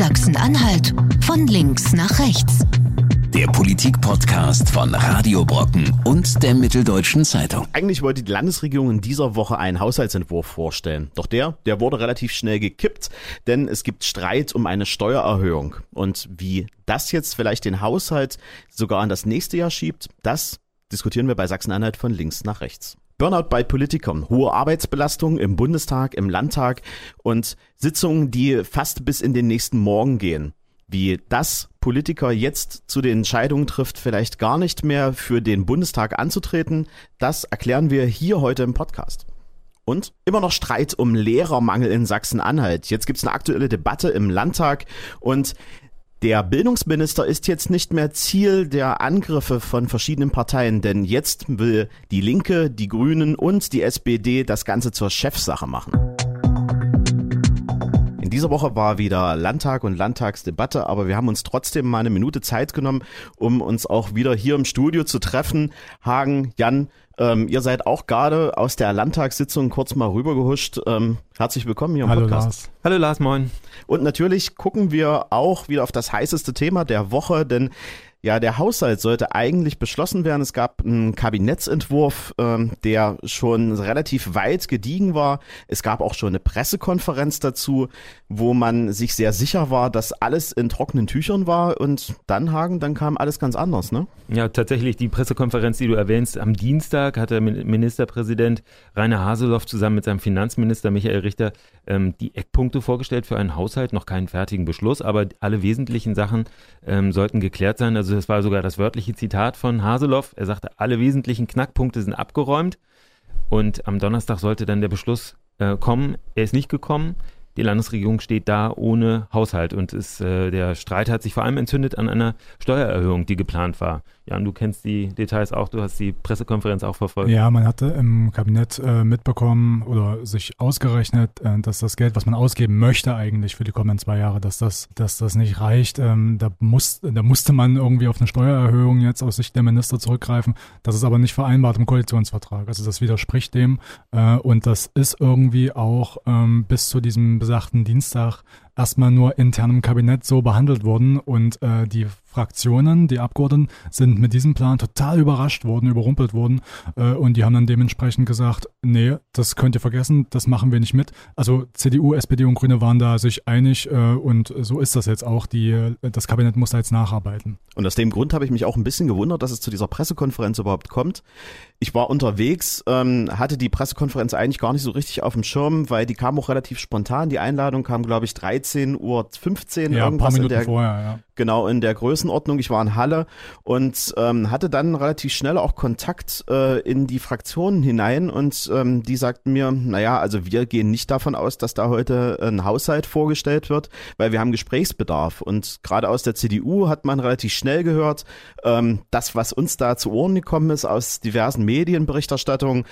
Sachsen-Anhalt von links nach rechts. Der Politik-Podcast von Radio Brocken und der Mitteldeutschen Zeitung. Eigentlich wollte die Landesregierung in dieser Woche einen Haushaltsentwurf vorstellen. Doch der, der wurde relativ schnell gekippt, denn es gibt Streit um eine Steuererhöhung. Und wie das jetzt vielleicht den Haushalt sogar an das nächste Jahr schiebt, das diskutieren wir bei Sachsen-Anhalt von links nach rechts. Burnout bei Politikern, hohe Arbeitsbelastung im Bundestag, im Landtag und Sitzungen, die fast bis in den nächsten Morgen gehen. Wie das Politiker jetzt zu den Entscheidungen trifft, vielleicht gar nicht mehr für den Bundestag anzutreten, das erklären wir hier heute im Podcast. Und immer noch Streit um Lehrermangel in Sachsen-Anhalt. Jetzt gibt es eine aktuelle Debatte im Landtag und der Bildungsminister ist jetzt nicht mehr Ziel der Angriffe von verschiedenen Parteien, denn jetzt will die Linke, die Grünen und die SPD das Ganze zur Chefsache machen. In dieser Woche war wieder Landtag und Landtagsdebatte, aber wir haben uns trotzdem mal eine Minute Zeit genommen, um uns auch wieder hier im Studio zu treffen. Hagen, Jan, ähm, ihr seid auch gerade aus der Landtagssitzung kurz mal rübergehuscht. Ähm, herzlich willkommen hier im Hallo Podcast. Lars. Hallo Lars, moin. Und natürlich gucken wir auch wieder auf das heißeste Thema der Woche, denn ja, der Haushalt sollte eigentlich beschlossen werden. Es gab einen Kabinettsentwurf, ähm, der schon relativ weit gediegen war. Es gab auch schon eine Pressekonferenz dazu, wo man sich sehr sicher war, dass alles in trockenen Tüchern war. Und dann, Hagen, dann kam alles ganz anders, ne? Ja, tatsächlich die Pressekonferenz, die du erwähnst, am Dienstag hat der Ministerpräsident Rainer Haseloff zusammen mit seinem Finanzminister Michael Richter ähm, die Eckpunkte vorgestellt für einen Haushalt, noch keinen fertigen Beschluss, aber alle wesentlichen Sachen ähm, sollten geklärt sein. Also das war sogar das wörtliche Zitat von Haseloff. Er sagte, alle wesentlichen Knackpunkte sind abgeräumt und am Donnerstag sollte dann der Beschluss äh, kommen. Er ist nicht gekommen. Die Landesregierung steht da ohne Haushalt und ist, äh, der Streit hat sich vor allem entzündet an einer Steuererhöhung, die geplant war. Jan, du kennst die Details auch, du hast die Pressekonferenz auch verfolgt. Ja, man hatte im Kabinett äh, mitbekommen oder sich ausgerechnet, äh, dass das Geld, was man ausgeben möchte eigentlich für die kommenden zwei Jahre, dass das, dass das nicht reicht. Ähm, da, muss, da musste man irgendwie auf eine Steuererhöhung jetzt aus Sicht der Minister zurückgreifen. Das ist aber nicht vereinbart im Koalitionsvertrag. Also das widerspricht dem äh, und das ist irgendwie auch ähm, bis zu diesem besagten Dienstag erstmal nur intern im Kabinett so behandelt worden und äh, die Fraktionen, die Abgeordneten sind mit diesem Plan total überrascht worden, überrumpelt worden äh, und die haben dann dementsprechend gesagt, nee, das könnt ihr vergessen, das machen wir nicht mit. Also CDU, SPD und Grüne waren da sich einig äh, und so ist das jetzt auch. Die, das Kabinett muss da jetzt nacharbeiten. Und aus dem Grund habe ich mich auch ein bisschen gewundert, dass es zu dieser Pressekonferenz überhaupt kommt. Ich war unterwegs, ähm, hatte die Pressekonferenz eigentlich gar nicht so richtig auf dem Schirm, weil die kam auch relativ spontan. Die Einladung kam, glaube ich, 13.15 Uhr. Ja, paar Minuten der, vorher, ja. Genau, in der Größenordnung. Ich war in Halle und ähm, hatte dann relativ schnell auch Kontakt äh, in die Fraktionen hinein und ähm, die sagten mir, naja, also wir gehen nicht davon aus, dass da heute ein Haushalt vorgestellt wird, weil wir haben Gesprächsbedarf. Und gerade aus der CDU hat man relativ schnell gehört, ähm, das, was uns da zu Ohren gekommen ist aus diversen Medienberichterstattungen,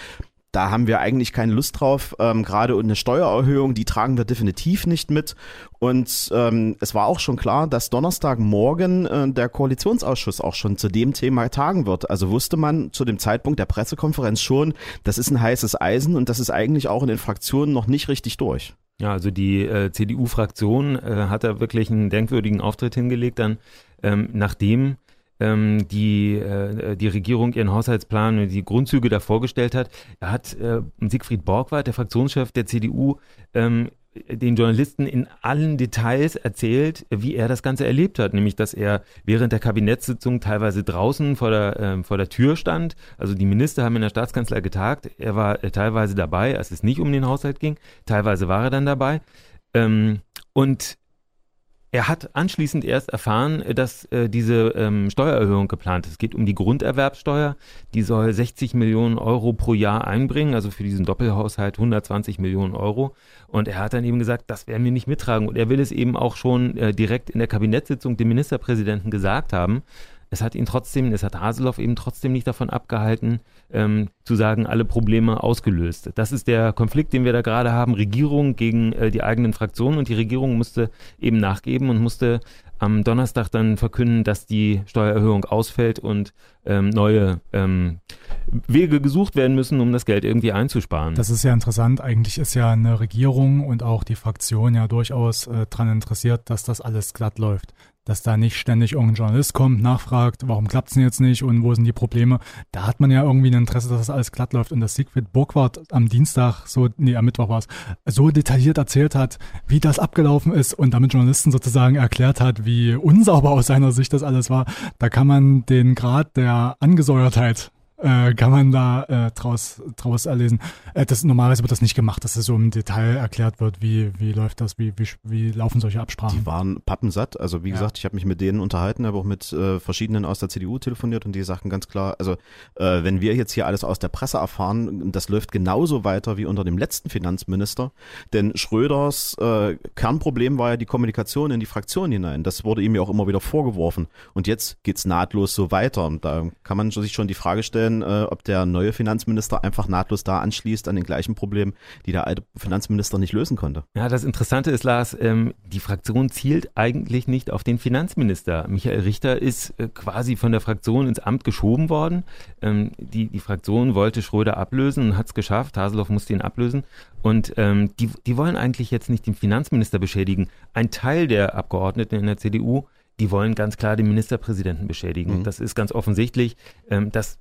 da haben wir eigentlich keine Lust drauf. Ähm, Gerade eine Steuererhöhung, die tragen wir definitiv nicht mit. Und ähm, es war auch schon klar, dass Donnerstagmorgen äh, der Koalitionsausschuss auch schon zu dem Thema tagen wird. Also wusste man zu dem Zeitpunkt der Pressekonferenz schon, das ist ein heißes Eisen und das ist eigentlich auch in den Fraktionen noch nicht richtig durch. Ja, also die äh, CDU-Fraktion äh, hat da wirklich einen denkwürdigen Auftritt hingelegt, dann ähm, nachdem ähm, die, äh, die Regierung ihren Haushaltsplan und die Grundzüge da vorgestellt hat, hat äh, Siegfried Borgward, der Fraktionschef der CDU, ähm, den Journalisten in allen Details erzählt, wie er das Ganze erlebt hat, nämlich dass er während der Kabinettssitzung teilweise draußen vor der, äh, vor der Tür stand. Also die Minister haben in der Staatskanzlei getagt. Er war äh, teilweise dabei, als es nicht um den Haushalt ging. Teilweise war er dann dabei. Ähm, und er hat anschließend erst erfahren, dass äh, diese ähm, Steuererhöhung geplant ist. Es geht um die Grunderwerbsteuer. Die soll 60 Millionen Euro pro Jahr einbringen, also für diesen Doppelhaushalt 120 Millionen Euro. Und er hat dann eben gesagt, das werden wir nicht mittragen. Und er will es eben auch schon äh, direkt in der Kabinettssitzung dem Ministerpräsidenten gesagt haben. Es hat ihn trotzdem, es hat Haseloff eben trotzdem nicht davon abgehalten, ähm, zu sagen, alle Probleme ausgelöst. Das ist der Konflikt, den wir da gerade haben. Regierung gegen äh, die eigenen Fraktionen und die Regierung musste eben nachgeben und musste am Donnerstag dann verkünden, dass die Steuererhöhung ausfällt und ähm, neue ähm, Wege gesucht werden müssen, um das Geld irgendwie einzusparen. Das ist ja interessant. Eigentlich ist ja eine Regierung und auch die Fraktion ja durchaus äh, daran interessiert, dass das alles glatt läuft dass da nicht ständig irgendein Journalist kommt, nachfragt, warum klappt es denn jetzt nicht und wo sind die Probleme. Da hat man ja irgendwie ein Interesse, dass das alles glatt läuft. Und dass Siegfried Burgwart am Dienstag, so, nee, am Mittwoch war es, so detailliert erzählt hat, wie das abgelaufen ist und damit Journalisten sozusagen erklärt hat, wie unsauber aus seiner Sicht das alles war, da kann man den Grad der Angesäuertheit äh, kann man da äh, draus, draus erlesen. Äh, das, normalerweise wird das nicht gemacht, dass es so im Detail erklärt wird, wie, wie läuft das, wie, wie, wie laufen solche Absprachen. Die waren pappensatt. Also wie ja. gesagt, ich habe mich mit denen unterhalten, aber auch mit äh, verschiedenen aus der CDU telefoniert und die sagten ganz klar, also äh, wenn wir jetzt hier alles aus der Presse erfahren, das läuft genauso weiter wie unter dem letzten Finanzminister. Denn Schröders äh, Kernproblem war ja die Kommunikation in die Fraktion hinein. Das wurde ihm ja auch immer wieder vorgeworfen. Und jetzt geht's nahtlos so weiter. Und da kann man sich schon die Frage stellen, vorstellen, äh, ob der neue Finanzminister einfach nahtlos da anschließt an den gleichen Problemen, die der alte Finanzminister nicht lösen konnte. Ja, das Interessante ist, Lars, ähm, die Fraktion zielt eigentlich nicht auf den Finanzminister. Michael Richter ist äh, quasi von der Fraktion ins Amt geschoben worden. Ähm, die, die Fraktion wollte Schröder ablösen und hat es geschafft. Haseloff musste ihn ablösen. Und ähm, die, die wollen eigentlich jetzt nicht den Finanzminister beschädigen. Ein Teil der Abgeordneten in der CDU die wollen ganz klar den Ministerpräsidenten beschädigen. Mhm. Das ist ganz offensichtlich. Ähm, das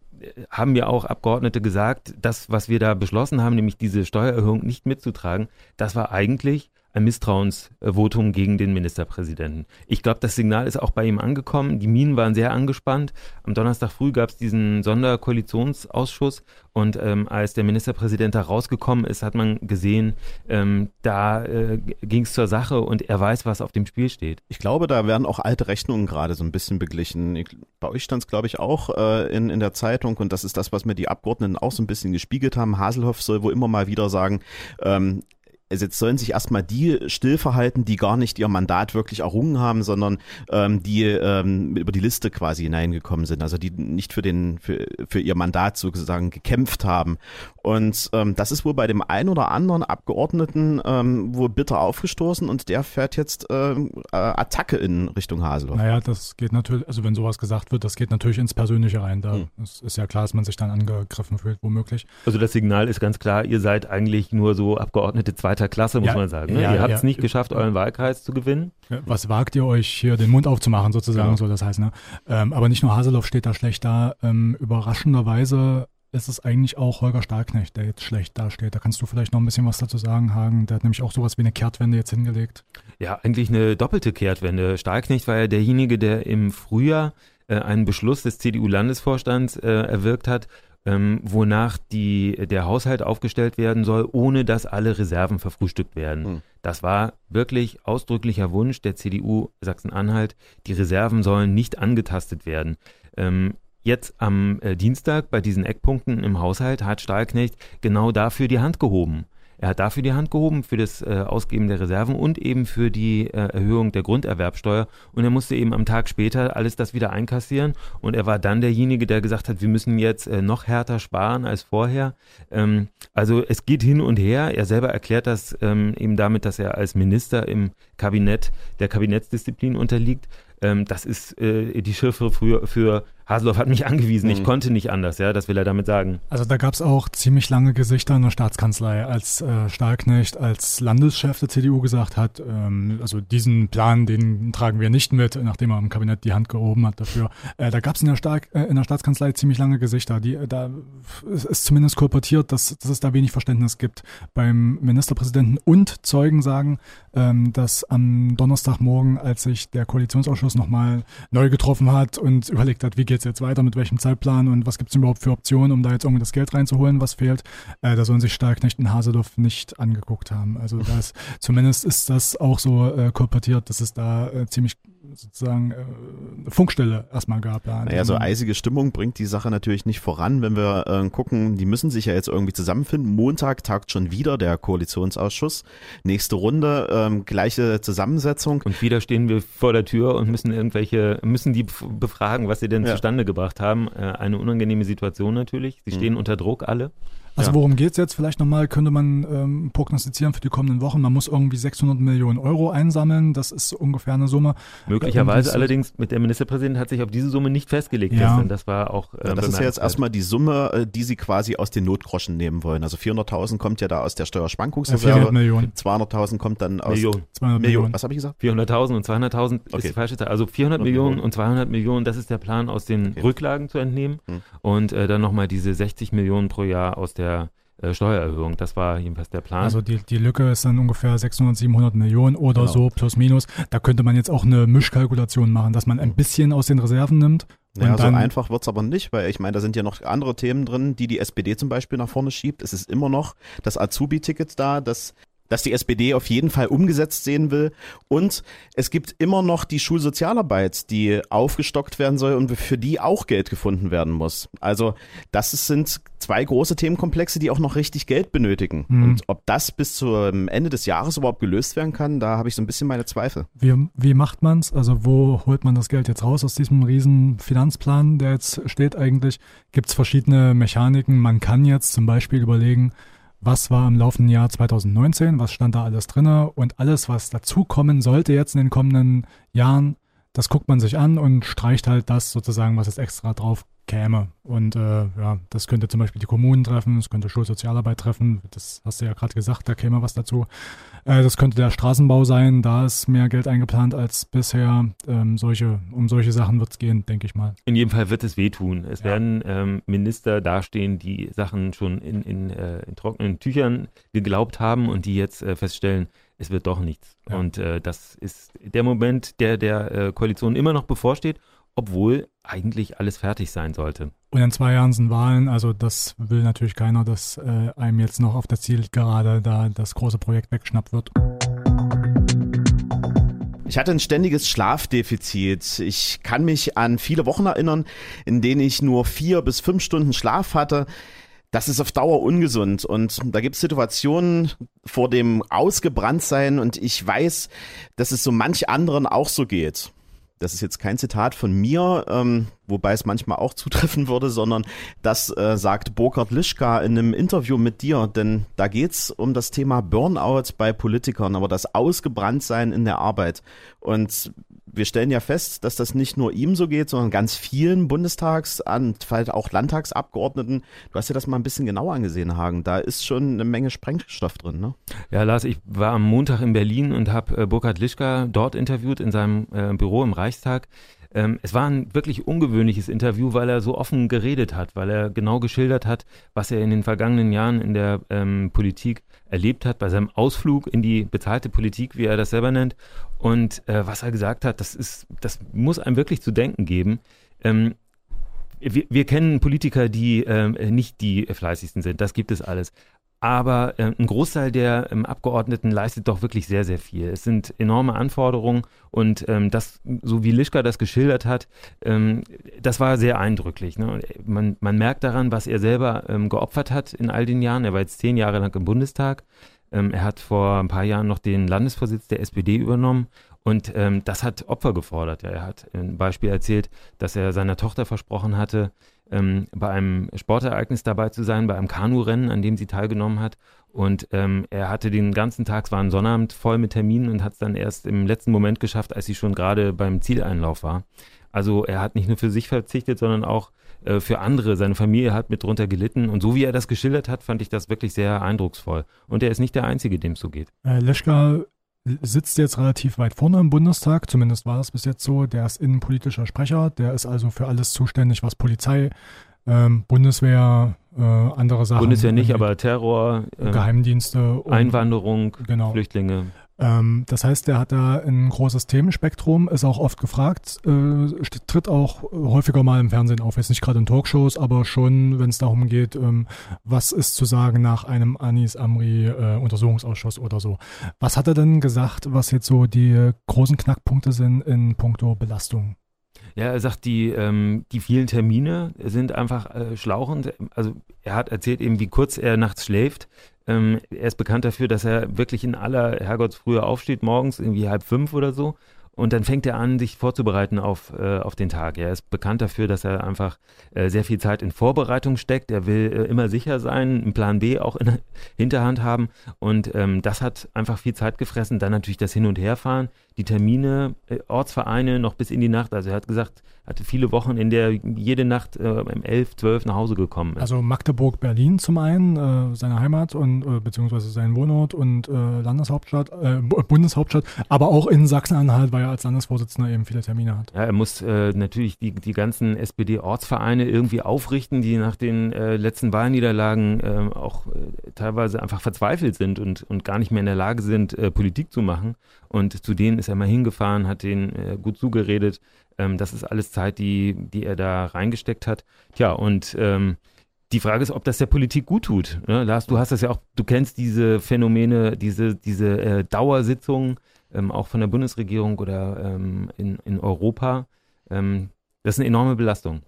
haben ja auch Abgeordnete gesagt, das, was wir da beschlossen haben, nämlich diese Steuererhöhung nicht mitzutragen, das war eigentlich Misstrauensvotum gegen den Ministerpräsidenten. Ich glaube, das Signal ist auch bei ihm angekommen. Die Minen waren sehr angespannt. Am Donnerstag früh gab es diesen Sonderkoalitionsausschuss und ähm, als der Ministerpräsident da rausgekommen ist, hat man gesehen, ähm, da äh, ging es zur Sache und er weiß, was auf dem Spiel steht. Ich glaube, da werden auch alte Rechnungen gerade so ein bisschen beglichen. Ich, bei euch stand es, glaube ich, auch äh, in, in der Zeitung und das ist das, was mir die Abgeordneten auch so ein bisschen gespiegelt haben. Haselhoff soll wohl immer mal wieder sagen, ähm, also jetzt sollen sich erstmal die still verhalten, die gar nicht ihr Mandat wirklich errungen haben, sondern ähm, die ähm, über die Liste quasi hineingekommen sind, also die nicht für den für, für ihr Mandat sozusagen gekämpft haben. Und ähm, das ist wohl bei dem einen oder anderen Abgeordneten ähm, wohl bitter aufgestoßen und der fährt jetzt ähm, äh, Attacke in Richtung Haseloff. Naja, das geht natürlich, also wenn sowas gesagt wird, das geht natürlich ins Persönliche rein. Da hm. ist ja klar, dass man sich dann angegriffen fühlt, womöglich. Also das Signal ist ganz klar, ihr seid eigentlich nur so Abgeordnete zweiter zweiter Klasse, muss ja, man sagen. Ne? Ja, ihr habt es nicht geschafft, euren Wahlkreis zu gewinnen. Was wagt ihr euch hier den Mund aufzumachen, sozusagen, so das heißt. Ne? Ähm, aber nicht nur Haseloff steht da schlecht da. Ähm, überraschenderweise ist es eigentlich auch Holger Stahlknecht, der jetzt schlecht dasteht. Da kannst du vielleicht noch ein bisschen was dazu sagen, Hagen. Der hat nämlich auch sowas wie eine Kehrtwende jetzt hingelegt. Ja, eigentlich eine doppelte Kehrtwende. Stahlknecht war ja derjenige, der im Frühjahr äh, einen Beschluss des CDU-Landesvorstands äh, erwirkt hat, ähm, wonach die, der Haushalt aufgestellt werden soll, ohne dass alle Reserven verfrühstückt werden. Hm. Das war wirklich ausdrücklicher Wunsch der CDU Sachsen-Anhalt. Die Reserven sollen nicht angetastet werden. Ähm, jetzt am äh, Dienstag bei diesen Eckpunkten im Haushalt hat Stahlknecht genau dafür die Hand gehoben. Er hat dafür die Hand gehoben, für das äh, Ausgeben der Reserven und eben für die äh, Erhöhung der Grunderwerbsteuer. Und er musste eben am Tag später alles das wieder einkassieren. Und er war dann derjenige, der gesagt hat, wir müssen jetzt äh, noch härter sparen als vorher. Ähm, also es geht hin und her. Er selber erklärt das ähm, eben damit, dass er als Minister im Kabinett der Kabinettsdisziplin unterliegt. Ähm, das ist äh, die Schiffe für, für Haseloff hat mich angewiesen, ich mhm. konnte nicht anders, ja, das will er damit sagen. Also da gab es auch ziemlich lange Gesichter in der Staatskanzlei, als äh, Stahlknecht als Landeschef der CDU gesagt hat, ähm, also diesen Plan, den tragen wir nicht mit, nachdem er im Kabinett die Hand gehoben hat dafür. Äh, da gab es in, der äh, in der Staatskanzlei ziemlich lange Gesichter, die äh, da ist zumindest kolportiert, dass, dass es da wenig Verständnis gibt beim Ministerpräsidenten und Zeugen sagen, ähm, dass am Donnerstagmorgen, als sich der Koalitionsausschuss nochmal neu getroffen hat und überlegt hat, wie geht es jetzt weiter, mit welchem Zeitplan und was gibt es überhaupt für Optionen, um da jetzt irgendwie das Geld reinzuholen, was fehlt, äh, da sollen sich Stahlknecht und Hasedorf nicht angeguckt haben. Also da ist, zumindest ist das auch so äh, kolportiert, dass es da äh, ziemlich sozusagen äh, Funkstelle erstmal gab. Ja, naja, so eisige Stimmung bringt die Sache natürlich nicht voran, wenn wir äh, gucken, die müssen sich ja jetzt irgendwie zusammenfinden. Montag tagt schon wieder der Koalitionsausschuss. Nächste Runde, ähm, gleiche Zusammensetzung. Und wieder stehen wir vor der Tür und müssen irgendwelche, müssen die befragen, was sie denn ja. zustande gebracht haben. Äh, eine unangenehme Situation natürlich. Sie stehen mhm. unter Druck alle. Also Ja. worum geht's jetzt? Vielleicht nochmal könnte man ähm, prognostizieren für die kommenden Wochen. Man muss irgendwie 600 Millionen Euro einsammeln. Das ist ungefähr eine Summe. Möglicherweise allerdings, mit der Ministerpräsident hat sich auf diese Summe nicht festgelegt Ja. gestern. Das war auch äh, Ja, das ist ja jetzt erstmal die Summe, äh, die sie quasi aus den Notgroschen nehmen wollen. Also 400.000 kommt ja da aus der 400 Steuerschwankungsreserve, Millionen. 200.000 kommt dann aus Millionen. 200 Millionen. Millionen. Was habe ich gesagt? 400.000 und 200.000 ist Okay. die falsche Zahl. Also 400 400 Millionen Millionen. und 200 Millionen, das ist der Plan, aus den Okay. Rücklagen zu entnehmen. Hm. Und äh, dann nochmal diese 60 Millionen pro Jahr aus der äh, Steuererhöhung. Das war jedenfalls der Plan. Also die, die Lücke ist dann ungefähr 600, 700 Millionen oder Genau. so, plus minus. Da könnte man jetzt auch eine Mischkalkulation machen, dass man ein bisschen aus den Reserven nimmt. Naja, und so dann, einfach wird's aber nicht, weil ich meine, da sind ja noch andere Themen drin, die die SPD zum Beispiel nach vorne schiebt. Es ist immer noch das Azubi-Ticket da, das dass die SPD auf jeden Fall umgesetzt sehen will. Und es gibt immer noch die Schulsozialarbeit, die aufgestockt werden soll und für die auch Geld gefunden werden muss. Also das sind zwei große Themenkomplexe, die auch noch richtig Geld benötigen. Mhm. Und ob das bis zum Ende des Jahres überhaupt gelöst werden kann, da habe ich so ein bisschen meine Zweifel. wie, wie macht man's? Also wo holt man das Geld jetzt raus aus diesem riesen Finanzplan, der jetzt steht eigentlich? Gibt's verschiedene Mechaniken? Man kann jetzt zum Beispiel überlegen, was war im laufenden Jahr 2019, was stand da alles drinne und alles, was dazukommen sollte jetzt in den kommenden Jahren, das guckt man sich an und streicht halt das sozusagen, was jetzt extra drauf käme. Und äh, ja, das könnte zum Beispiel die Kommunen treffen, es könnte Schulsozialarbeit treffen, das hast du ja gerade gesagt, da käme was dazu. Äh, das könnte der Straßenbau sein, da ist mehr Geld eingeplant als bisher. Ähm, solche, um solche Sachen wird es gehen, denke ich mal. In jedem Fall wird es wehtun. Es Ja. werden ähm, Minister dastehen, die Sachen schon in, in, äh, in trockenen Tüchern geglaubt haben und die jetzt äh, feststellen, es wird doch nichts. Ja. Und äh, das ist der Moment, der der äh, Koalition immer noch bevorsteht, obwohl eigentlich alles fertig sein sollte. Und in zwei Jahren sind Wahlen, also das will natürlich keiner, dass äh, einem jetzt noch auf der Zielgerade da das große Projekt weggeschnappt wird. Ich hatte ein ständiges Schlafdefizit. Ich kann mich an viele Wochen erinnern, in denen ich nur vier bis fünf Stunden Schlaf hatte. Das ist auf Dauer ungesund. Und da gibt es Situationen vor dem Ausgebranntsein und ich weiß, dass es so manch anderen auch so geht. Das ist jetzt kein Zitat von mir, ähm, wobei es manchmal auch zutreffen würde, sondern das äh, sagt Burkhard Lischka in einem Interview mit dir, denn da geht's um das Thema Burnout bei Politikern, aber das Ausgebranntsein in der Arbeit. Und wir stellen ja fest, dass das nicht nur ihm so geht, sondern ganz vielen Bundestags- und vielleicht auch Landtagsabgeordneten. Du hast dir das mal ein bisschen genauer angesehen, Hagen. Da ist schon eine Menge Sprengstoff drin, ne? Ja, Lars, ich war am Montag in Berlin und habe äh, Burkhard Lischka dort interviewt in seinem äh, Büro im Reichstag. Ähm, es war ein wirklich ungewöhnliches Interview, weil er so offen geredet hat, weil er genau geschildert hat, was er in den vergangenen Jahren in der ähm, Politik erlebt hat, bei seinem Ausflug in die bezahlte Politik, wie er das selber nennt. Und äh, was er gesagt hat, das ist, das muss einem wirklich zu denken geben. Ähm, wir, wir kennen Politiker, die ähm, nicht die fleißigsten sind. Das gibt es alles. Aber äh, ein Großteil der ähm, Abgeordneten leistet doch wirklich sehr, sehr viel. Es sind enorme Anforderungen und ähm, das, so wie Lischka das geschildert hat, ähm, das war sehr eindrücklich. Ne? Man, man merkt daran, was er selber ähm, geopfert hat in all den Jahren. Er war jetzt zehn Jahre lang im Bundestag. Ähm, er hat vor ein paar Jahren noch den Landesvorsitz der SPD übernommen und ähm, das hat Opfer gefordert. Ja, er hat ein Beispiel erzählt, dass er seiner Tochter versprochen hatte, ähm, bei einem Sportereignis dabei zu sein, bei einem Kanurennen, an dem sie teilgenommen hat. Und ähm, er hatte den ganzen Tag, es war ein Sonnabend voll mit Terminen und hat es dann erst im letzten Moment geschafft, als sie schon gerade beim Zieleinlauf war. Also er hat nicht nur für sich verzichtet, sondern auch äh, für andere. Seine Familie hat mit drunter gelitten. Und so wie er das geschildert hat, fand ich das wirklich sehr eindrucksvoll. Und er ist nicht der Einzige, dem es so geht. Äh, Leschka sitzt jetzt relativ weit vorne im Bundestag, zumindest war das bis jetzt so. Der ist innenpolitischer Sprecher, der ist also für alles zuständig, was Polizei, ähm, Bundeswehr, äh, andere Sachen. Bundeswehr nicht, aber Terror, ähm, Geheimdienste. und- Einwanderung, Genau. Flüchtlinge. Ähm, das heißt, der hat da ein großes Themenspektrum, ist auch oft gefragt, äh, tritt auch häufiger mal im Fernsehen auf, jetzt nicht gerade in Talkshows, aber schon, wenn es darum geht, ähm, was ist zu sagen nach einem Anis Amri äh, Untersuchungsausschuss oder so. Was hat er denn gesagt, was jetzt so die großen Knackpunkte sind in puncto Belastung? Ja, er sagt, die, ähm, die vielen Termine sind einfach äh, schlauchend. Also er hat erzählt eben, wie kurz er nachts schläft. Ähm, er ist bekannt dafür, dass er wirklich in aller Herrgottsfrühe aufsteht, morgens irgendwie halb fünf oder so und dann fängt er an, sich vorzubereiten auf, äh, auf den Tag. Er ist bekannt dafür, dass er einfach äh, sehr viel Zeit in Vorbereitung steckt. Er will äh, immer sicher sein, einen Plan B auch in der Hinterhand haben. Und ähm, das hat einfach viel Zeit gefressen. Dann natürlich das Hin- und Herfahren, die Termine, äh, Ortsvereine noch bis in die Nacht. Also er hat gesagt, hatte viele Wochen, in der jede Nacht äh, um 11, 12 nach Hause gekommen ist. Also Magdeburg, Berlin zum einen, äh, seine Heimat und äh, beziehungsweise sein Wohnort und äh, Landeshauptstadt, äh, Bundeshauptstadt, aber auch in Sachsen-Anhalt, weil er als Landesvorsitzender eben viele Termine hat. Ja, er muss äh, natürlich die, die ganzen SPD-Ortsvereine irgendwie aufrichten, die nach den äh, letzten Wahlniederlagen äh, auch äh, teilweise einfach verzweifelt sind und, und gar nicht mehr in der Lage sind, äh, Politik zu machen. Und zu denen ist er mal hingefahren, hat denen äh, gut zugeredet. Ähm, das ist alles Zeit, die, die er da reingesteckt hat. Tja, und ähm, die Frage ist, ob das der Politik gut tut. Ne? Lars, du hast das ja auch, du kennst diese Phänomene, diese, diese äh, Dauersitzungen, ähm, auch von der Bundesregierung oder ähm, in, in Europa. Ähm, das ist eine enorme Belastung.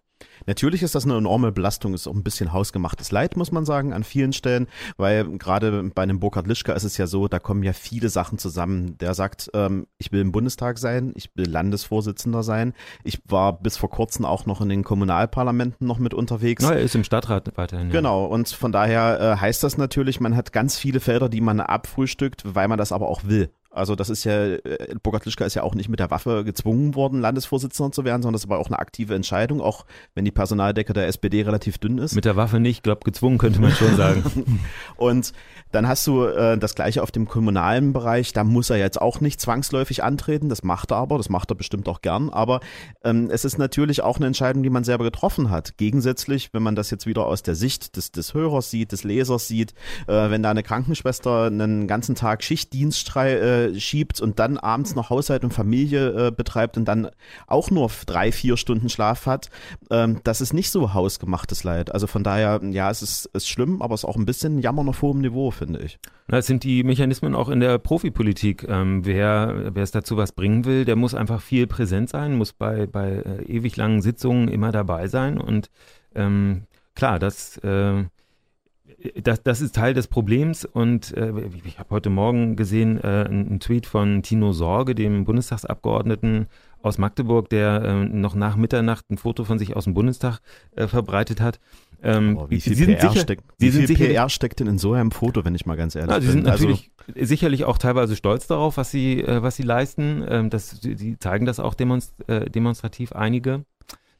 Natürlich ist das eine enorme Belastung, ist auch ein bisschen hausgemachtes Leid, muss man sagen, an vielen Stellen, weil gerade bei einem Burkhard Lischka ist es ja so, da kommen ja viele Sachen zusammen. Der sagt, ähm, ich will im Bundestag sein, ich will Landesvorsitzender sein. Ich war bis vor kurzem auch noch in den Kommunalparlamenten noch mit unterwegs. Na, er ist im Stadtrat weiterhin. Genau, und von daher äh, heißt das natürlich, man hat ganz viele Felder, die man abfrühstückt, weil man das aber auch will. Also das ist ja, äh, Burkhard Lischka ist ja auch nicht mit der Waffe gezwungen worden, Landesvorsitzender zu werden, sondern das war auch eine aktive Entscheidung, auch wenn die Personaldecke der SPD relativ dünn ist. Mit der Waffe nicht, glaube gezwungen könnte man schon sagen. und dann hast du äh, das gleiche auf dem kommunalen Bereich, da muss er jetzt auch nicht zwangsläufig antreten, das macht er aber, das macht er bestimmt auch gern, aber ähm, es ist natürlich auch eine Entscheidung, die man selber getroffen hat. Gegensätzlich, wenn man das jetzt wieder aus der Sicht des, des Hörers sieht, des Lesers sieht, äh, wenn da eine Krankenschwester einen ganzen Tag Schichtdienst äh, schiebt und dann abends noch Haushalt und Familie äh, betreibt und dann auch nur drei, vier Stunden Schlaf hat, ähm, das ist nicht so hausgemachtes Leid. Also von daher, ja, es ist, ist schlimm, aber es ist auch ein bisschen Jammern auf hohem Niveau, finde ich. Das sind die Mechanismen auch in der Profipolitik. Ähm, wer, wer es dazu was bringen will, der muss einfach viel präsent sein, muss bei, bei äh, ewig langen Sitzungen immer dabei sein und ähm, klar, das äh, das, das ist Teil des Problems und äh, ich habe heute Morgen gesehen äh, einen Tweet von Tino Sorge, dem Bundestagsabgeordneten aus Magdeburg, der äh, noch nach Mitternacht ein Foto von sich aus dem Bundestag äh, verbreitet hat. Ähm, oh, wie viel, PR, sicher, steckt, wie viel PR steckt denn in so einem Foto, wenn ich mal ganz ehrlich ja, bin? Sie sind also natürlich also, sicherlich auch teilweise stolz darauf, was sie, äh, was sie leisten. Ähm, das, sie zeigen das auch demonst, äh, demonstrativ einige.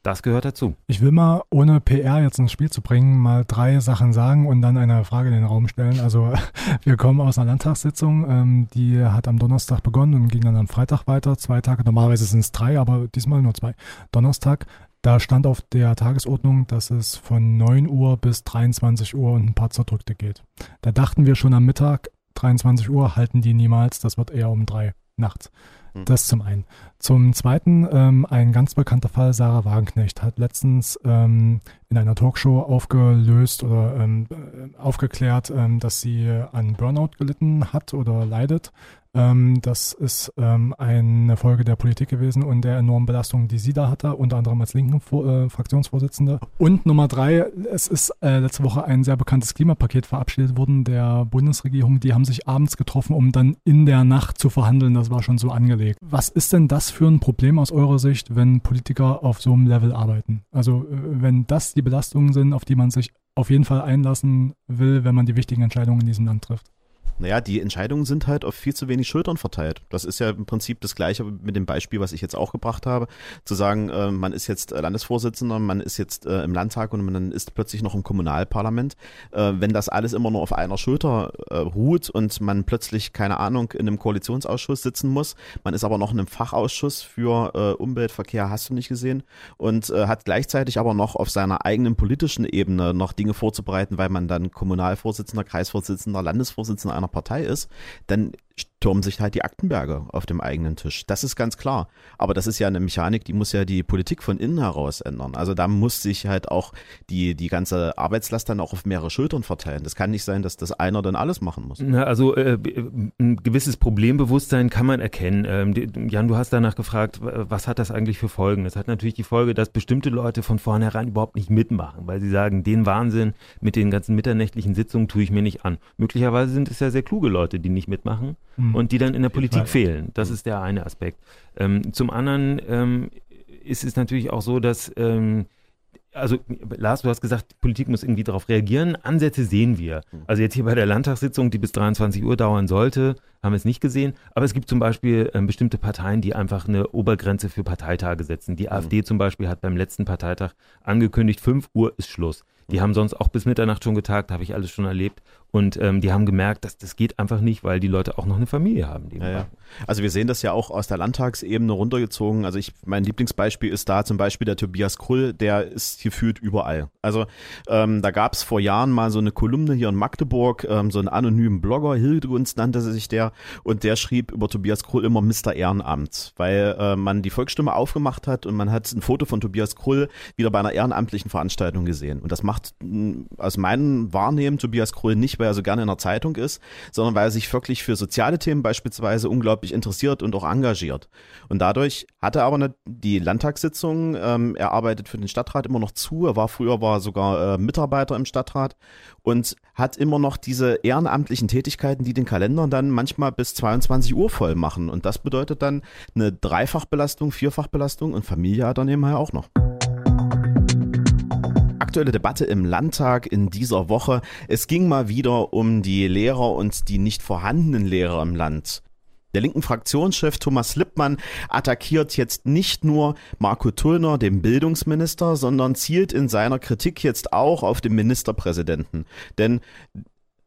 Das gehört dazu. Ich will mal, ohne PR jetzt ins Spiel zu bringen, mal drei Sachen sagen und dann eine Frage in den Raum stellen. Also wir kommen aus einer Landtagssitzung, ähm, die hat am Donnerstag begonnen und ging dann am Freitag weiter. Zwei Tage, normalerweise sind es drei, aber diesmal nur zwei. Donnerstag, da stand auf der Tagesordnung, dass es von 9 Uhr bis 23 Uhr und ein paar Zerdrückte geht. Da dachten wir schon am Mittag, 23 Uhr halten die niemals, das wird eher um drei nachts. Mhm. Das zum einen. Zum zweiten, ähm, ein ganz bekannter Fall, Sarah Wagenknecht, hat letztens ähm, in einer Talkshow aufgelöst oder ähm, äh, aufgeklärt, ähm, dass sie an Burnout gelitten hat oder leidet ähm, das ist ähm, eine Folge der Politik gewesen und der enormen Belastung, die sie da hatte, unter anderem als linken äh, Fraktionsvorsitzende. Und Nummer drei, es ist äh, letzte Woche ein sehr bekanntes Klimapaket verabschiedet worden der Bundesregierung. Die haben sich abends getroffen, um dann in der Nacht zu verhandeln. Das war schon so angelegt. Was ist denn das für ein Problem aus eurer Sicht, wenn Politiker auf so einem Level arbeiten? Also äh, wenn das die Belastungen sind, auf die man sich auf jeden Fall einlassen will, wenn man die wichtigen Entscheidungen in diesem Land trifft. Naja, die Entscheidungen sind halt auf viel zu wenig Schultern verteilt. Das ist ja im Prinzip das Gleiche mit dem Beispiel, was ich jetzt auch gebracht habe. Zu sagen, äh, man ist jetzt äh, Landesvorsitzender, man ist jetzt äh, im Landtag und man ist plötzlich noch im Kommunalparlament. Äh, wenn das alles immer nur auf einer Schulter äh, ruht und man plötzlich, keine Ahnung, in einem Koalitionsausschuss sitzen muss, man ist aber noch in einem Fachausschuss für äh, Umwelt, Verkehr, hast du nicht gesehen, und hat gleichzeitig aber noch auf seiner eigenen politischen Ebene noch Dinge vorzubereiten, weil man dann Kommunalvorsitzender, Kreisvorsitzender, Landesvorsitzender einer Partei ist, dann türmen sich halt die Aktenberge auf dem eigenen Tisch. Das ist ganz klar. Aber das ist ja eine Mechanik, die muss ja die Politik von innen heraus ändern. Also da muss sich halt auch die, die ganze Arbeitslast dann auch auf mehrere Schultern verteilen. Das kann nicht sein, dass das einer dann alles machen muss. Na, also äh, ein gewisses Problembewusstsein kann man erkennen. Ähm, Jan, du hast danach gefragt, was hat das eigentlich für Folgen? Das hat natürlich die Folge, dass bestimmte Leute von vornherein überhaupt nicht mitmachen, weil sie sagen, den Wahnsinn mit den ganzen mitternächtlichen Sitzungen tue ich mir nicht an. Möglicherweise sind es ja sehr kluge Leute, die nicht mitmachen mhm. und die dann in der Politik fehlen. Das ist der eine Aspekt. Ähm, zum anderen ähm, ist es natürlich auch so, dass ähm, also Lars, du hast gesagt, Politik muss irgendwie darauf reagieren. Ansätze sehen wir. Mhm. Also jetzt hier bei der Landtagssitzung, die bis 23 Uhr dauern sollte, haben wir es nicht gesehen. Aber es gibt zum Beispiel äh, bestimmte Parteien, die einfach eine Obergrenze für Parteitage setzen. Die mhm. AfD zum Beispiel hat beim letzten Parteitag angekündigt, 5 Uhr ist Schluss. Die haben sonst auch bis Mitternacht schon getagt, habe ich alles schon erlebt. Und ähm, die haben gemerkt, dass das geht einfach nicht, weil die Leute auch noch eine Familie haben. Ja, ja. Also wir sehen das ja auch aus der Landtagsebene runtergezogen. Also ich, mein Lieblingsbeispiel ist da zum Beispiel der Tobias Krull, der ist gefühlt überall. Also ähm, da gab es vor Jahren mal so eine Kolumne hier in Magdeburg, ähm, so einen anonymen Blogger, Hildegunst nannte sich der, und der schrieb über Tobias Krull immer Mr. Ehrenamt, weil äh, man die Volksstimme aufgemacht hat und man hat ein Foto von Tobias Krull wieder bei einer ehrenamtlichen Veranstaltung gesehen. Und das macht aus meinem Wahrnehmen Tobias Krull nicht weil er so gerne in der Zeitung ist, sondern weil er sich wirklich für soziale Themen beispielsweise unglaublich interessiert und auch engagiert. Und dadurch hat er aber eine, die Landtagssitzung, ähm, er arbeitet für den Stadtrat immer noch zu, er war früher war sogar äh, Mitarbeiter im Stadtrat und hat immer noch diese ehrenamtlichen Tätigkeiten, die den Kalender dann manchmal bis 22 Uhr voll machen. Und das bedeutet dann eine Dreifachbelastung, Vierfachbelastung und Familie hat er nebenher auch noch aktuelle Debatte im Landtag in dieser Woche. Es ging mal wieder um die Lehrer und die nicht vorhandenen Lehrer im Land. Der linken Fraktionschef Thomas Lippmann attackiert jetzt nicht nur Marco Tullner, den Bildungsminister, sondern zielt in seiner Kritik jetzt auch auf den Ministerpräsidenten. Denn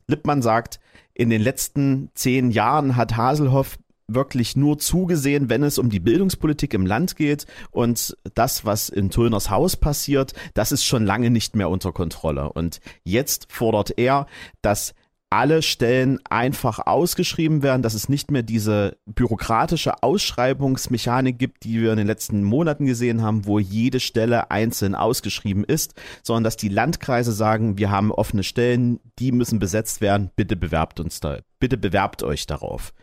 Lippmann sagt, in den letzten zehn Jahren hat Haselhoff wirklich nur zugesehen, wenn es um die Bildungspolitik im Land geht. Und das, was in Tullners Haus passiert, das ist schon lange nicht mehr unter Kontrolle. Und jetzt fordert er, dass alle Stellen einfach ausgeschrieben werden, dass es nicht mehr diese bürokratische Ausschreibungsmechanik gibt, die wir in den letzten Monaten gesehen haben, wo jede Stelle einzeln ausgeschrieben ist, sondern dass die Landkreise sagen, wir haben offene Stellen, die müssen besetzt werden, bitte bewerbt uns da, bitte bewerbt euch darauf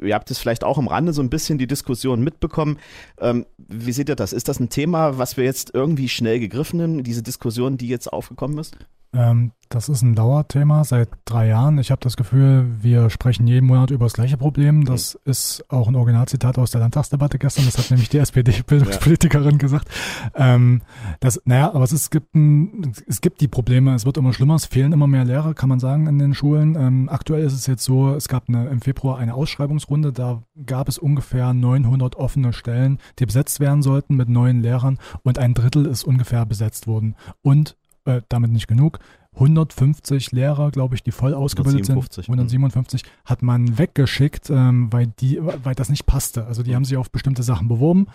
ihr habt es vielleicht auch am Rande so ein bisschen die Diskussion mitbekommen. Ähm, wie seht ihr das? Ist das ein Thema, was wir jetzt irgendwie schnell gegriffen haben, diese Diskussion, die jetzt aufgekommen ist? Ähm, das ist ein Dauerthema seit drei Jahren. Ich habe das Gefühl, wir sprechen jeden Monat über das gleiche Problem. Das mhm. ist auch ein Originalzitat aus der Landtagsdebatte gestern. Das hat nämlich die SPD-Bildungspolitikerin ja. gesagt. Ähm, das, naja, aber es, ist, es, gibt ein, es gibt die Probleme. Es wird immer schlimmer. Es fehlen immer mehr Lehrer, kann man sagen, in den Schulen. Ähm, aktuell ist es jetzt so, es gab eine, im Februar eine Ausschreibungsrunde. Da gab es ungefähr 900 offene Stellen, die besetzt werden sollten mit neuen Lehrern. Und ein Drittel ist ungefähr besetzt worden. Und äh, damit nicht genug. 150 Lehrer, glaube ich, die voll ausgebildet 157, sind, 157 mhm. hat man weggeschickt, ähm, weil die, weil das nicht passte. Also die haben sich auf bestimmte Sachen beworben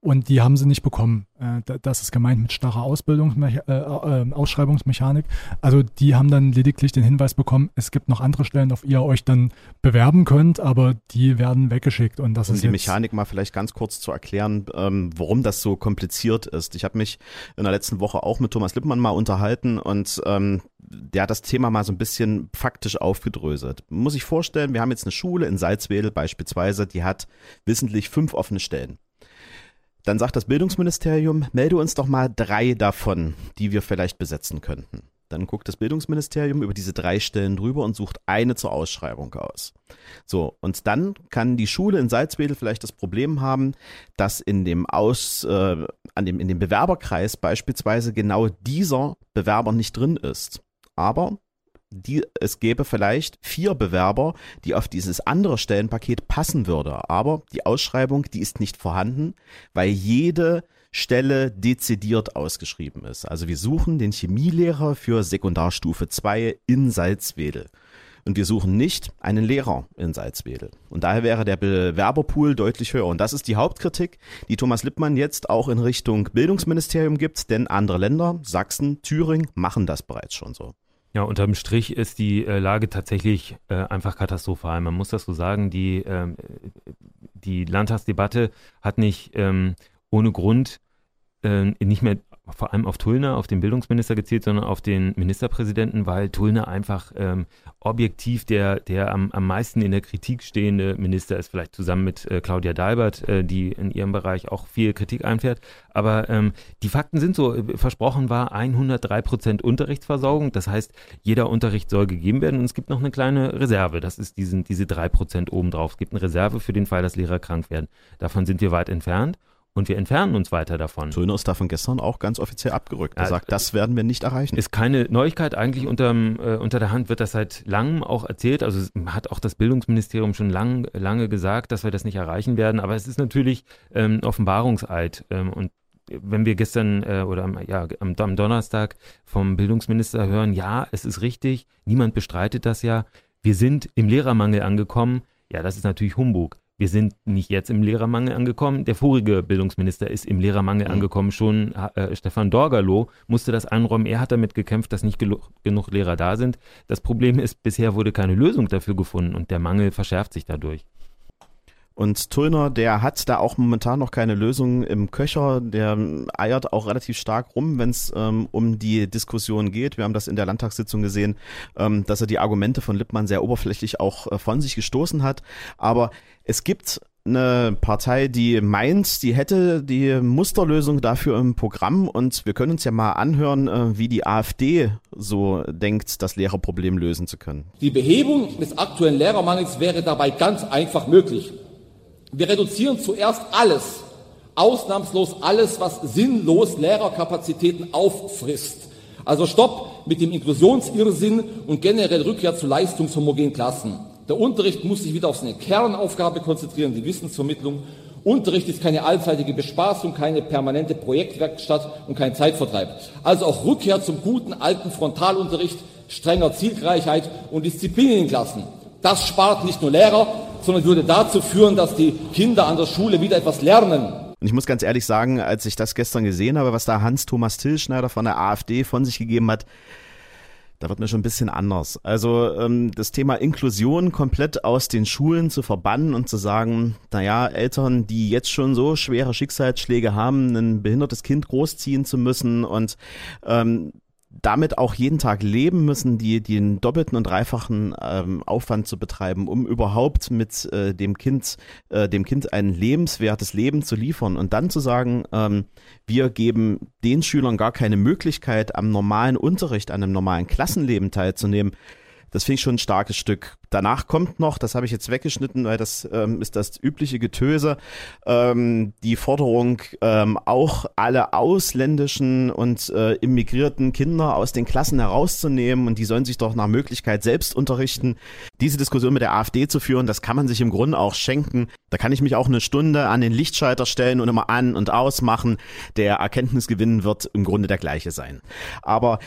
und die haben sie nicht bekommen. Äh, das ist gemeint mit starrer Ausbildung, äh, äh, Ausschreibungsmechanik. Also die haben dann lediglich den Hinweis bekommen, es gibt noch andere Stellen, auf die ihr euch dann bewerben könnt, aber die werden weggeschickt. Und das um ist die Mechanik mal vielleicht ganz kurz zu erklären, ähm, warum das so kompliziert ist. Ich habe mich in der letzten Woche auch mit Thomas Lippmann mal unterhalten und ähm, der hat das Thema mal so ein bisschen faktisch aufgedröselt. Muss ich vorstellen, wir haben jetzt eine Schule in Salzwedel beispielsweise, die hat wissentlich fünf offene Stellen. Dann sagt das Bildungsministerium, melde uns doch mal drei davon, die wir vielleicht besetzen könnten. Dann guckt das Bildungsministerium über diese drei Stellen drüber und sucht eine zur Ausschreibung aus. So, und dann kann die Schule in Salzwedel vielleicht das Problem haben, dass in dem Aus, äh, an dem, in dem Bewerberkreis beispielsweise genau dieser Bewerber nicht drin ist. Aber die, es gäbe vielleicht vier Bewerber, die auf dieses andere Stellenpaket passen würde. Aber die Ausschreibung, die ist nicht vorhanden, weil jede Stelle dezidiert ausgeschrieben ist. Also wir suchen den Chemielehrer für Sekundarstufe 2 in Salzwedel. Und wir suchen nicht einen Lehrer in Salzwedel. Und daher wäre der Bewerberpool deutlich höher. Und das ist die Hauptkritik, die Thomas Lippmann jetzt auch in Richtung Bildungsministerium gibt, denn andere Länder, Sachsen, Thüringen, machen das bereits schon so. Ja, unterm Strich ist die äh, Lage tatsächlich äh, einfach katastrophal. Man muss das so sagen. Die, ähm, die Landtagsdebatte hat nicht ähm, ohne Grund äh, nicht mehr vor allem auf Tullner, auf den Bildungsminister gezielt, sondern auf den Ministerpräsidenten, weil Tullner einfach ähm, objektiv der, der am, am meisten in der Kritik stehende Minister ist, vielleicht zusammen mit äh, Claudia Dalbert, äh, die in ihrem Bereich auch viel Kritik einfährt. Aber ähm, die Fakten sind so, äh, versprochen war 103 Prozent Unterrichtsversorgung. Das heißt, jeder Unterricht soll gegeben werden und es gibt noch eine kleine Reserve. Das ist diesen, diese drei Prozent obendrauf. Es gibt eine Reserve für den Fall, dass Lehrer krank werden. Davon sind wir weit entfernt und wir entfernen uns weiter davon. Söhne ist davon gestern auch ganz offiziell abgerückt. Er ja, sagt, das werden wir nicht erreichen. Ist keine Neuigkeit. Eigentlich unterm, äh, unter der Hand wird das seit langem auch erzählt. Also hat auch das Bildungsministerium schon lang, lange gesagt, dass wir das nicht erreichen werden. Aber es ist natürlich ähm, Offenbarungseid. Ähm, und wenn wir gestern äh, oder am, ja, am, am Donnerstag vom Bildungsminister hören, ja, es ist richtig, niemand bestreitet das ja, wir sind im Lehrermangel angekommen, ja, das ist natürlich Humbug. Wir sind nicht jetzt im Lehrermangel angekommen. Der vorige Bildungsminister ist im Lehrermangel mhm. angekommen. Schon äh, Stefan Dorgalow musste das einräumen. Er hat damit gekämpft, dass nicht genug Lehrer da sind. Das Problem ist, bisher wurde keine Lösung dafür gefunden und der Mangel verschärft sich dadurch. Und Tullner, der hat da auch momentan noch keine Lösung im Köcher. Der eiert auch relativ stark rum, wenn es ähm, um die Diskussion geht. Wir haben das in der Landtagssitzung gesehen, ähm, dass er die Argumente von Lippmann sehr oberflächlich auch äh, von sich gestoßen hat. Aber es gibt eine Partei, die meint, die hätte die Musterlösung dafür im Programm und wir können uns ja mal anhören, äh, wie die AfD so denkt, das Lehrerproblem lösen zu können. Die Behebung des aktuellen Lehrermangels wäre dabei ganz einfach möglich. Wir reduzieren zuerst alles, ausnahmslos alles, was sinnlos Lehrerkapazitäten auffrisst. Also Stopp mit dem Inklusionsirrsinn und generell Rückkehr zu leistungshomogenen Klassen. Der Unterricht muss sich wieder auf seine Kernaufgabe konzentrieren, die Wissensvermittlung. Unterricht ist keine allzeitige Bespaßung, keine permanente Projektwerkstatt und kein Zeitvertreib. Also auch Rückkehr zum guten alten Frontalunterricht, strenger Zielgleichheit und Disziplin in den Klassen. Das spart nicht nur Lehrer, sondern würde dazu führen, dass die Kinder an der Schule wieder etwas lernen. Und ich muss ganz ehrlich sagen, als ich das gestern gesehen habe, was da Hans-Thomas Tillschneider von der AfD von sich gegeben hat, da wird mir schon ein bisschen anders. Also ähm, das Thema Inklusion komplett aus den Schulen zu verbannen und zu sagen, naja, Eltern, die jetzt schon so schwere Schicksalsschläge haben, ein behindertes Kind großziehen zu müssen und ähm, damit auch jeden Tag leben müssen, die, die einen doppelten und dreifachen ähm, Aufwand zu betreiben, um überhaupt mit äh, dem Kind, äh, dem Kind ein lebenswertes Leben zu liefern und dann zu sagen, ähm, wir geben den Schülern gar keine Möglichkeit, am normalen Unterricht, an einem normalen Klassenleben teilzunehmen, das finde ich schon ein starkes Stück. Danach kommt noch, das habe ich jetzt weggeschnitten, weil das ähm, ist das übliche Getöse, ähm, die Forderung, ähm, auch alle ausländischen und äh, immigrierten Kinder aus den Klassen herauszunehmen und die sollen sich doch nach Möglichkeit selbst unterrichten. Diese Diskussion mit der AfD zu führen, das kann man sich im Grunde auch schenken. Da kann ich mich auch eine Stunde an den Lichtschalter stellen und immer an und ausmachen. Der Erkenntnisgewinn wird im Grunde der gleiche sein. Aber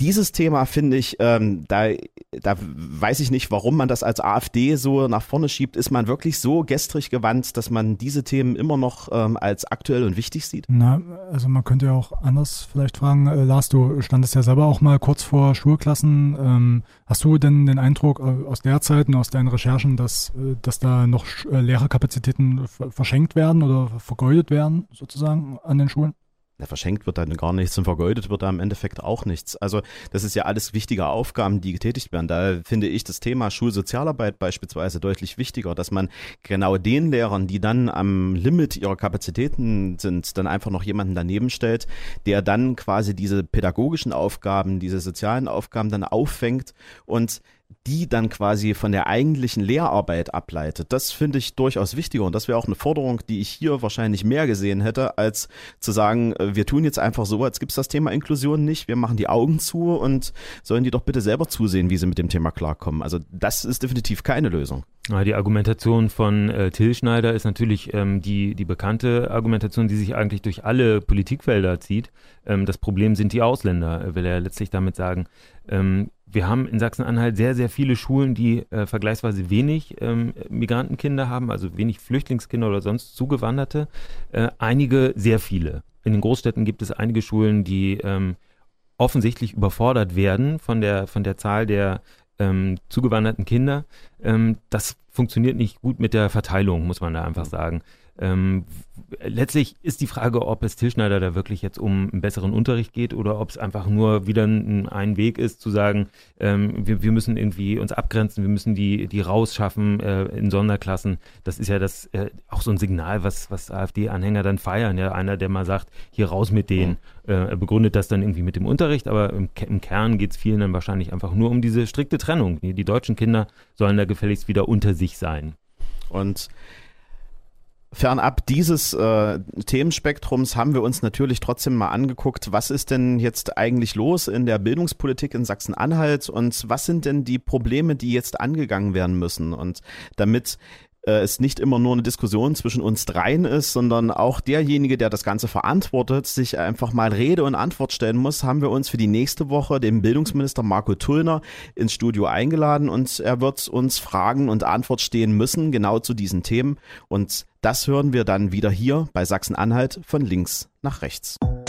dieses Thema finde ich, ähm, da, da weiß ich nicht, warum man das als AfD so nach vorne schiebt. Ist man wirklich so gestrig gewandt, dass man diese Themen immer noch ähm, als aktuell und wichtig sieht? Na, also man könnte ja auch anders vielleicht fragen. Äh, Lars, du standest ja selber auch mal kurz vor Schulklassen. Ähm, hast du denn den Eindruck äh, aus der Zeit und aus deinen Recherchen, dass, äh, dass da noch äh, Lehrerkapazitäten verschenkt werden oder vergeudet werden, sozusagen an den Schulen? Na, verschenkt wird dann gar nichts und vergeudet wird da im Endeffekt auch nichts. Also das ist ja alles wichtige Aufgaben, die getätigt werden. Da finde ich das Thema Schulsozialarbeit beispielsweise deutlich wichtiger, dass man genau den Lehrern, die dann am Limit ihrer Kapazitäten sind, dann einfach noch jemanden daneben stellt, der dann quasi diese pädagogischen Aufgaben, diese sozialen Aufgaben dann auffängt und die dann quasi von der eigentlichen Lehrarbeit ableitet. Das finde ich durchaus wichtiger und das wäre auch eine Forderung, die ich hier wahrscheinlich mehr gesehen hätte, als zu sagen, äh, wir tun jetzt einfach so, als gibt es das Thema Inklusion nicht, wir machen die Augen zu und sollen die doch bitte selber zusehen, wie sie mit dem Thema klarkommen. Also das ist definitiv keine Lösung. Die Argumentation von äh, Till Schneider ist natürlich ähm, die, die bekannte Argumentation, die sich eigentlich durch alle Politikfelder zieht. Ähm, das Problem sind die Ausländer, will er letztlich damit sagen. Ähm, wir haben in Sachsen-Anhalt sehr, sehr viele Schulen, die äh, vergleichsweise wenig ähm, Migrantenkinder haben, also wenig Flüchtlingskinder oder sonst Zugewanderte. Äh, einige sehr viele. In den Großstädten gibt es einige Schulen, die ähm, offensichtlich überfordert werden von der, von der Zahl der ähm, zugewanderten Kinder. Ähm, das funktioniert nicht gut mit der Verteilung, muss man da einfach sagen. Ähm, letztlich ist die Frage, ob es Tilschneider da wirklich jetzt um einen besseren Unterricht geht oder ob es einfach nur wieder ein, ein Weg ist, zu sagen, ähm, wir, wir müssen irgendwie uns abgrenzen, wir müssen die, die rausschaffen äh, in Sonderklassen. Das ist ja das äh, auch so ein Signal, was, was AfD-Anhänger dann feiern. Ja, einer, der mal sagt, hier raus mit denen. Mhm. Äh, er begründet das dann irgendwie mit dem Unterricht, aber im, im Kern geht es vielen dann wahrscheinlich einfach nur um diese strikte Trennung. Die, die deutschen Kinder sollen da gefälligst wieder unter sich sein. Und Fernab dieses äh, Themenspektrums haben wir uns natürlich trotzdem mal angeguckt, was ist denn jetzt eigentlich los in der Bildungspolitik in Sachsen-Anhalt und was sind denn die Probleme, die jetzt angegangen werden müssen. Und damit äh, es nicht immer nur eine Diskussion zwischen uns dreien ist, sondern auch derjenige, der das Ganze verantwortet, sich einfach mal Rede und Antwort stellen muss, haben wir uns für die nächste Woche den Bildungsminister Marco Tullner ins Studio eingeladen und er wird uns Fragen und Antwort stehen müssen, genau zu diesen Themen. Und das hören wir dann wieder hier bei Sachsen-Anhalt von links nach rechts.